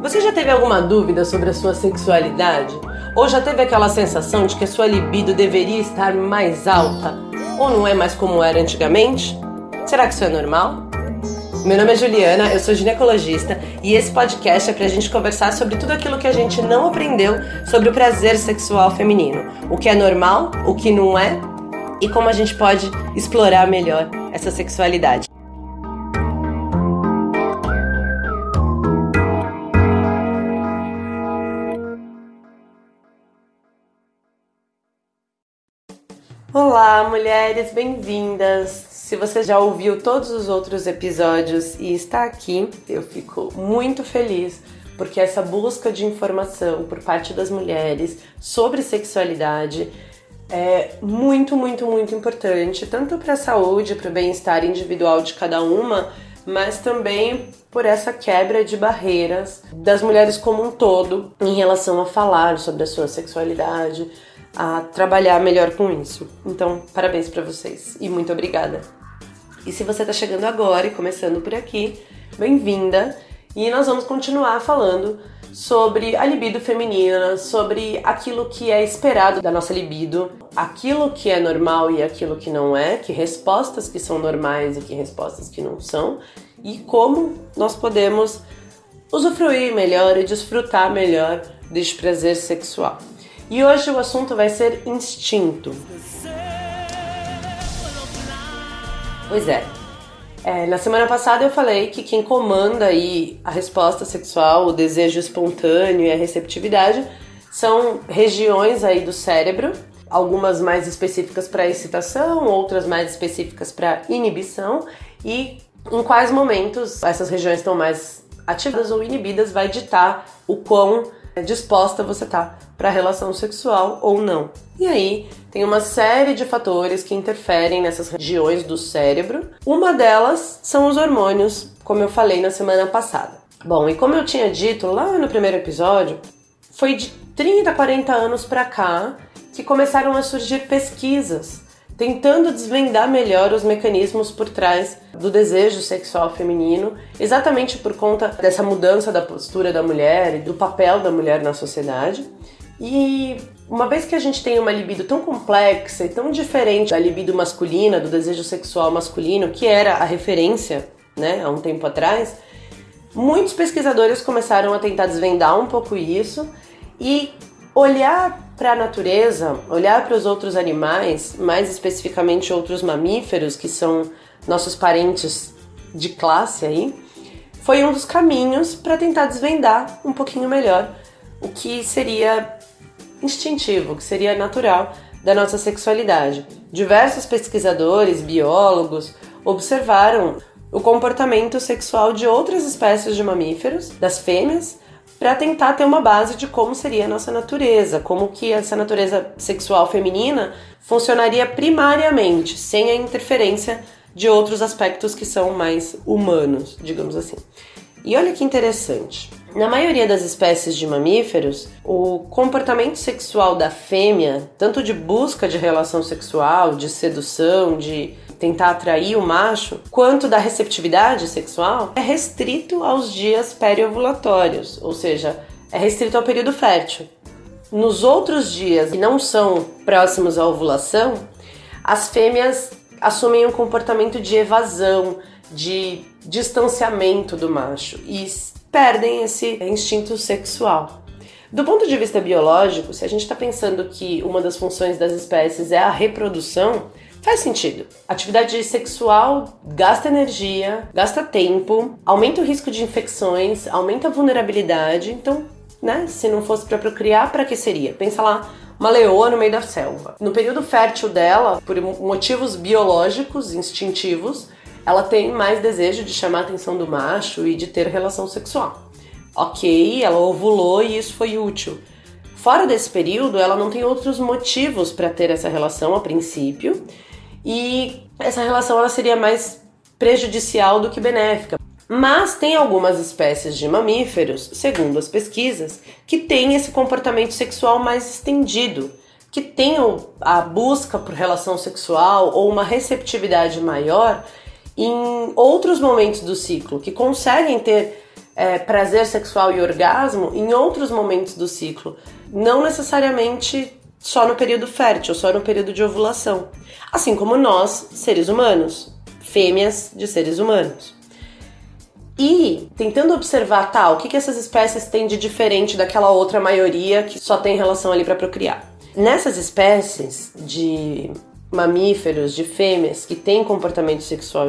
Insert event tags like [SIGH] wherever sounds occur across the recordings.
Você já teve alguma dúvida sobre a sua sexualidade? Ou já teve aquela sensação de que a sua libido deveria estar mais alta? Ou não é mais como era antigamente? Será que isso é normal? Meu nome é Juliana, eu sou ginecologista e esse podcast é pra gente conversar sobre tudo aquilo que a gente não aprendeu sobre o prazer sexual feminino. O que é normal, o que não é e como a gente pode explorar melhor essa sexualidade. Olá, mulheres, bem-vindas! Se você já ouviu todos os outros episódios e está aqui, eu fico muito feliz porque essa busca de informação por parte das mulheres sobre sexualidade é muito, muito, muito importante, tanto para a saúde, para o bem-estar individual de cada uma, mas também por essa quebra de barreiras das mulheres como um todo em relação a falar sobre a sua sexualidade, a trabalhar melhor com isso. Então, parabéns para vocês e muito obrigada. E se você está chegando agora e começando por aqui, bem-vinda. E nós vamos continuar falando sobre a libido feminina, sobre aquilo que é esperado da nossa libido, aquilo que é normal e aquilo que não é, que respostas que são normais e que respostas que não são, e como nós podemos usufruir melhor e desfrutar melhor deste prazer sexual. E hoje o assunto vai ser instinto. Pois é. é. Na semana passada eu falei que quem comanda aí a resposta sexual, o desejo espontâneo e a receptividade são regiões aí do cérebro, algumas mais específicas para excitação, outras mais específicas para inibição e em quais momentos essas regiões estão mais ativas ou inibidas vai ditar o quão disposta você tá para relação sexual ou não. E aí, tem uma série de fatores que interferem nessas regiões do cérebro. Uma delas são os hormônios, como eu falei na semana passada. Bom, e como eu tinha dito lá no primeiro episódio, foi de 30 a 40 anos para cá que começaram a surgir pesquisas tentando desvendar melhor os mecanismos por trás do desejo sexual feminino, exatamente por conta dessa mudança da postura da mulher e do papel da mulher na sociedade. E uma vez que a gente tem uma libido tão complexa e tão diferente da libido masculina, do desejo sexual masculino, que era a referência, né, há um tempo atrás, muitos pesquisadores começaram a tentar desvendar um pouco isso e olhar para a natureza, olhar para os outros animais, mais especificamente outros mamíferos que são nossos parentes de classe aí, foi um dos caminhos para tentar desvendar um pouquinho melhor o que seria instintivo, o que seria natural da nossa sexualidade. Diversos pesquisadores, biólogos, observaram o comportamento sexual de outras espécies de mamíferos, das fêmeas, para tentar ter uma base de como seria a nossa natureza, como que essa natureza sexual feminina funcionaria primariamente, sem a interferência de outros aspectos que são mais humanos, digamos assim. E olha que interessante. Na maioria das espécies de mamíferos, o comportamento sexual da fêmea, tanto de busca de relação sexual, de sedução, de tentar atrair o macho, quanto da receptividade sexual, é restrito aos dias periovulatórios, ou seja, é restrito ao período fértil. Nos outros dias que não são próximos à ovulação, as fêmeas assumem um comportamento de evasão, de distanciamento do macho e perdem esse instinto sexual. Do ponto de vista biológico, se a gente está pensando que uma das funções das espécies é a reprodução, Faz sentido. Atividade sexual gasta energia, gasta tempo, aumenta o risco de infecções, aumenta a vulnerabilidade. Então, né, se não fosse para procriar, para que seria? Pensa lá, uma leoa no meio da selva. No período fértil dela, por motivos biológicos, instintivos, ela tem mais desejo de chamar a atenção do macho e de ter relação sexual. Ok, ela ovulou e isso foi útil. Fora desse período, ela não tem outros motivos para ter essa relação a princípio e essa relação ela seria mais prejudicial do que benéfica. Mas tem algumas espécies de mamíferos, segundo as pesquisas, que têm esse comportamento sexual mais estendido, que têm a busca por relação sexual ou uma receptividade maior em outros momentos do ciclo, que conseguem ter é, prazer sexual e orgasmo em outros momentos do ciclo, não necessariamente só no período fértil, só no período de ovulação. Assim como nós, seres humanos, fêmeas de seres humanos. E tentando observar, tá, o que, que essas espécies têm de diferente daquela outra maioria que só tem relação ali para procriar. Nessas espécies de mamíferos, de fêmeas que têm comportamento sexual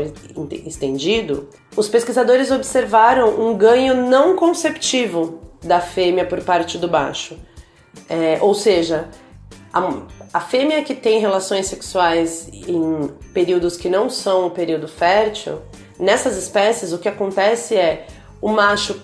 estendido, os pesquisadores observaram um ganho não conceptivo da fêmea por parte do macho. É, ou seja, a, a fêmea que tem relações sexuais em períodos que não são o período fértil, nessas espécies o que acontece é o macho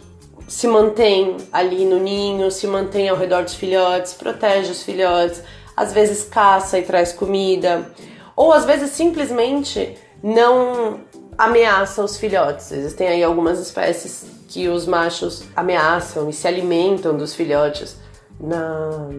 se mantém ali no ninho, se mantém ao redor dos filhotes, protege os filhotes, às vezes caça e traz comida, ou às vezes simplesmente não ameaça os filhotes. Existem aí algumas espécies que os machos ameaçam e se alimentam dos filhotes na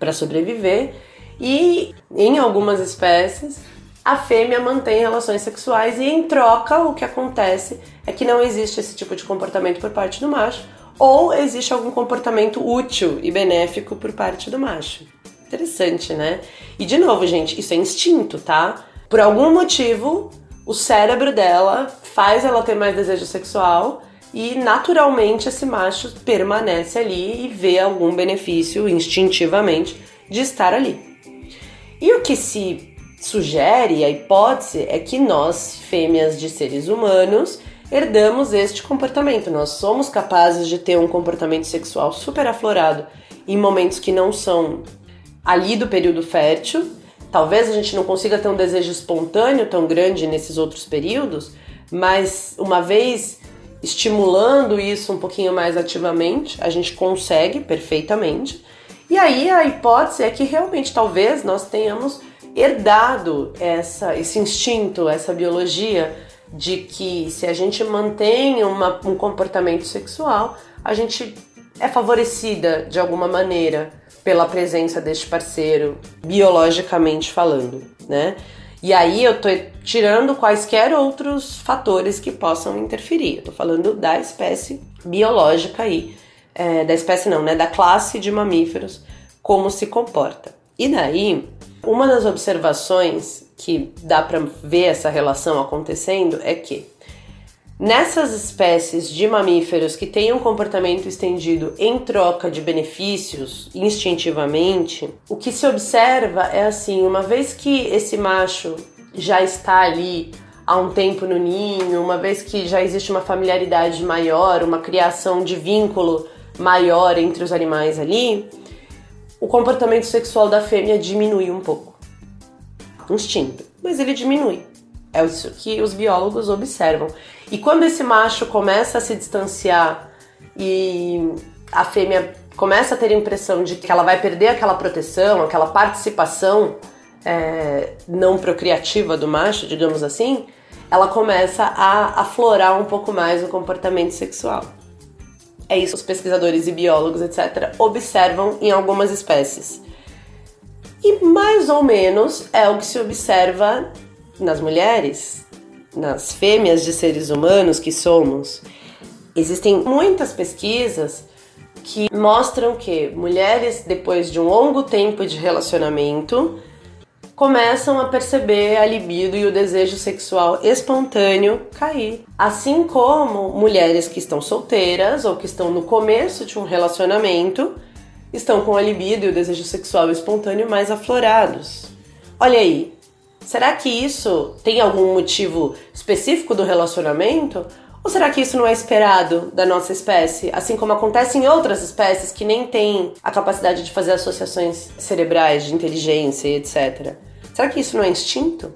para sobreviver e em algumas espécies a fêmea mantém relações sexuais e em troca o que acontece é que não existe esse tipo de comportamento por parte do macho ou existe algum comportamento útil e benéfico por parte do macho. Interessante, né? E de novo, gente, isso é instinto, tá? Por algum motivo, o cérebro dela faz ela ter mais desejo sexual e naturalmente esse macho permanece ali e vê algum benefício instintivamente de estar ali. E o que se sugere, a hipótese, é que nós, fêmeas de seres humanos, herdamos este comportamento. Nós somos capazes de ter um comportamento sexual super aflorado em momentos que não são ali do período fértil. Talvez a gente não consiga ter um desejo espontâneo tão grande nesses outros períodos, mas uma vez estimulando isso um pouquinho mais ativamente, a gente consegue perfeitamente. E aí a hipótese é que realmente talvez nós tenhamos herdado essa, esse instinto, essa biologia de que se a gente mantém uma, um comportamento sexual, a gente é favorecida de alguma maneira pela presença deste parceiro, biologicamente falando, né? E aí eu tô tirando quaisquer outros fatores que possam interferir. Eu tô falando da espécie biológica aí, é, da espécie não, né? Da classe de mamíferos, como se comporta. E daí, uma das observações que dá para ver essa relação acontecendo é que Nessas espécies de mamíferos que têm um comportamento estendido em troca de benefícios instintivamente, o que se observa é assim: uma vez que esse macho já está ali há um tempo no ninho, uma vez que já existe uma familiaridade maior, uma criação de vínculo maior entre os animais ali, o comportamento sexual da fêmea diminui um pouco. Instinto, mas ele diminui. É isso que os biólogos observam. E quando esse macho começa a se distanciar e a fêmea começa a ter a impressão de que ela vai perder aquela proteção, aquela participação é, não procriativa do macho, digamos assim, ela começa a aflorar um pouco mais o comportamento sexual. É isso que os pesquisadores e biólogos, etc., observam em algumas espécies. E mais ou menos é o que se observa nas mulheres, nas fêmeas de seres humanos que somos, existem muitas pesquisas que mostram que mulheres, depois de um longo tempo de relacionamento, começam a perceber a libido e o desejo sexual espontâneo cair. Assim como mulheres que estão solteiras ou que estão no começo de um relacionamento estão com a libido e o desejo sexual espontâneo mais aflorados. Olha aí, Será que isso tem algum motivo específico do relacionamento? Ou será que isso não é esperado da nossa espécie, assim como acontece em outras espécies que nem têm a capacidade de fazer associações cerebrais, de inteligência e etc? Será que isso não é instinto?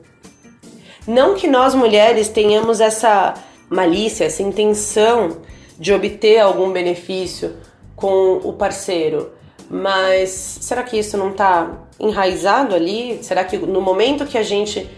Não que nós mulheres tenhamos essa malícia, essa intenção de obter algum benefício com o parceiro, mas será que isso não está enraizado ali? Será que no momento que a gente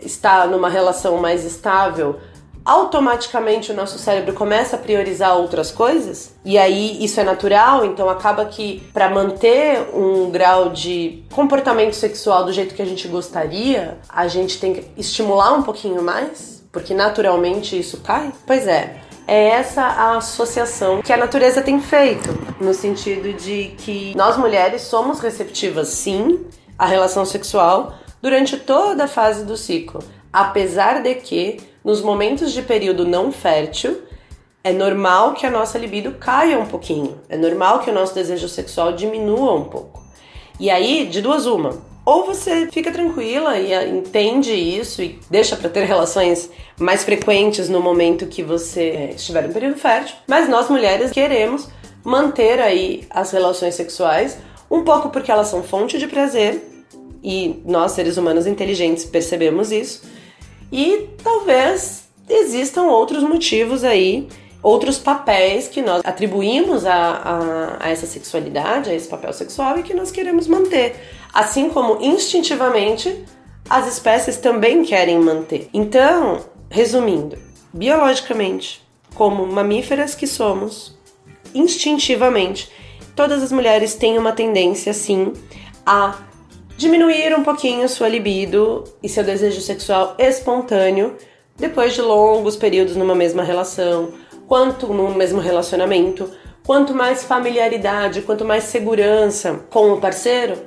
está numa relação mais estável, automaticamente o nosso cérebro começa a priorizar outras coisas? E aí isso é natural, então acaba que para manter um grau de comportamento sexual do jeito que a gente gostaria, a gente tem que estimular um pouquinho mais, porque naturalmente isso cai? Pois é. É essa a associação que a natureza tem feito, no sentido de que nós mulheres somos receptivas sim à relação sexual durante toda a fase do ciclo, apesar de que nos momentos de período não fértil é normal que a nossa libido caia um pouquinho, é normal que o nosso desejo sexual diminua um pouco. E aí, de duas uma, ou você fica tranquila e ah, entende isso e deixa para ter relações mais frequentes no momento que você eh, estiver em período fértil. Mas nós mulheres queremos manter aí as relações sexuais, um pouco porque elas são fonte de prazer e nós seres humanos inteligentes percebemos isso. E talvez existam outros motivos aí outros papéis que nós atribuímos a, a, a, essa sexualidade, a esse papel sexual e que nós queremos manter. Assim como instintivamente as espécies também querem manter. Então, resumindo, biologicamente, como mamíferas que somos, instintivamente, todas as mulheres têm uma tendência, sim, a diminuir um pouquinho sua libido e seu desejo sexual espontâneo depois de longos períodos numa mesma relação, quanto no mesmo relacionamento, quanto mais familiaridade, quanto mais segurança com o parceiro,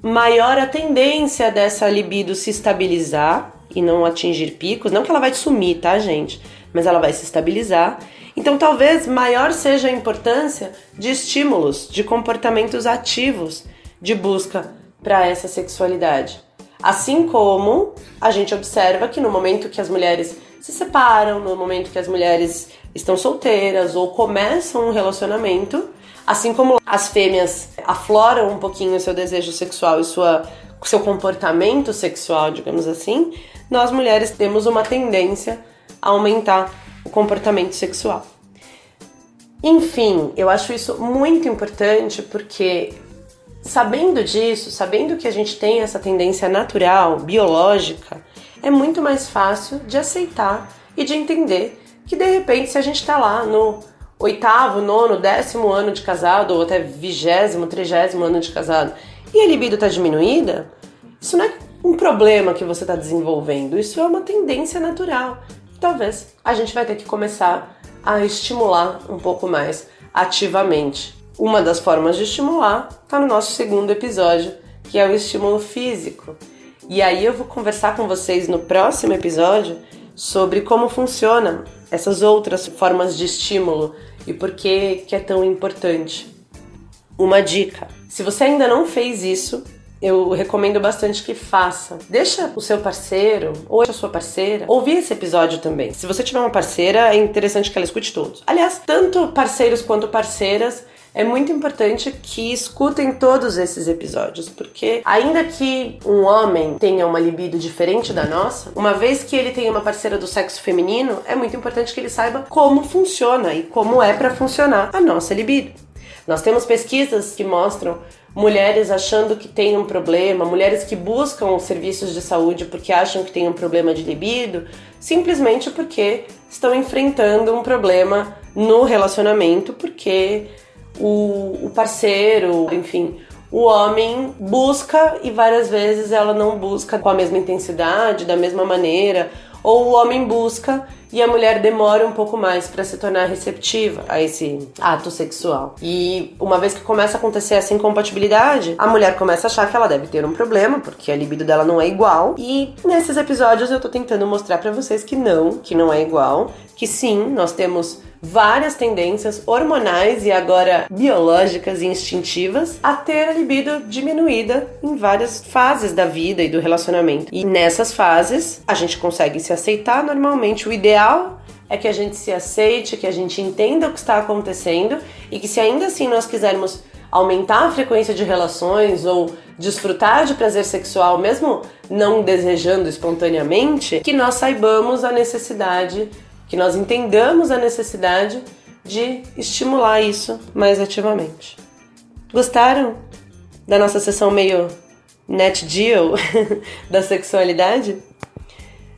maior a tendência dessa libido se estabilizar e não atingir picos. Não que ela vai sumir, tá, gente? Mas ela vai se estabilizar. Então, talvez maior seja a importância de estímulos, de comportamentos ativos de busca para essa sexualidade. Assim como a gente observa que no momento que as mulheres se separam, no momento que as mulheres estão solteiras ou começam um relacionamento, assim como as fêmeas afloram um pouquinho o seu desejo sexual e sua, seu comportamento sexual, digamos assim, nós mulheres temos uma tendência a aumentar o comportamento sexual. Enfim, eu acho isso muito importante porque sabendo disso, sabendo que a gente tem essa tendência natural, biológica, é muito mais fácil de aceitar e de entender que de repente, se a gente está lá no oitavo, nono, décimo ano de casado, ou até vigésimo, trigésimo ano de casado, e a libido está diminuída, isso não é um problema que você está desenvolvendo, isso é uma tendência natural. Talvez a gente vai ter que começar a estimular um pouco mais ativamente. Uma das formas de estimular está no nosso segundo episódio, que é o estímulo físico. E aí eu vou conversar com vocês no próximo episódio sobre como funciona essas outras formas de estímulo e por que, que é tão importante. Uma dica: se você ainda não fez isso, eu recomendo bastante que faça. Deixa o seu parceiro ou a sua parceira ouvir esse episódio também. Se você tiver uma parceira, é interessante que ela escute todos. Aliás, tanto parceiros quanto parceiras é muito importante que escutem todos esses episódios, porque ainda que um homem tenha uma libido diferente da nossa, uma vez que ele tenha uma parceira do sexo feminino, é muito importante que ele saiba como funciona e como é para funcionar a nossa libido. Nós temos pesquisas que mostram mulheres achando que tem um problema, mulheres que buscam serviços de saúde porque acham que tem um problema de libido, simplesmente porque estão enfrentando um problema no relacionamento, porque o, o parceiro, enfim, o homem busca e várias vezes ela não busca com a mesma intensidade, da mesma maneira, ou o homem busca e a mulher demora um pouco mais para se tornar receptiva a esse ato sexual. E uma vez que começa a acontecer essa incompatibilidade, a mulher começa a achar que ela deve ter um problema, porque a libido dela não é igual. E nesses episódios eu tô tentando mostrar para vocês que não, que não é igual, que sim, nós temos várias tendências hormonais e agora biológicas e instintivas a ter a libido diminuída em várias fases da vida e do relacionamento. E nessas fases, a gente consegue se aceitar normalmente. O ideal é que a gente se aceite, que a gente entenda o que está acontecendo e que se ainda assim nós quisermos aumentar a frequência de relações ou desfrutar de prazer sexual, mesmo não desejando espontaneamente, que nós saibamos a necessidade que nós entendamos a necessidade de estimular isso mais ativamente. Gostaram da nossa sessão meio net deal [LAUGHS] da sexualidade?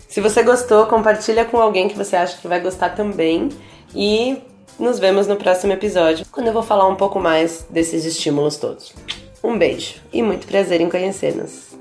Se você gostou, compartilha com alguém que você acha que vai gostar também e nos vemos no próximo episódio, quando eu vou falar um pouco mais desses estímulos todos. Um beijo e muito prazer em conhecer-nos.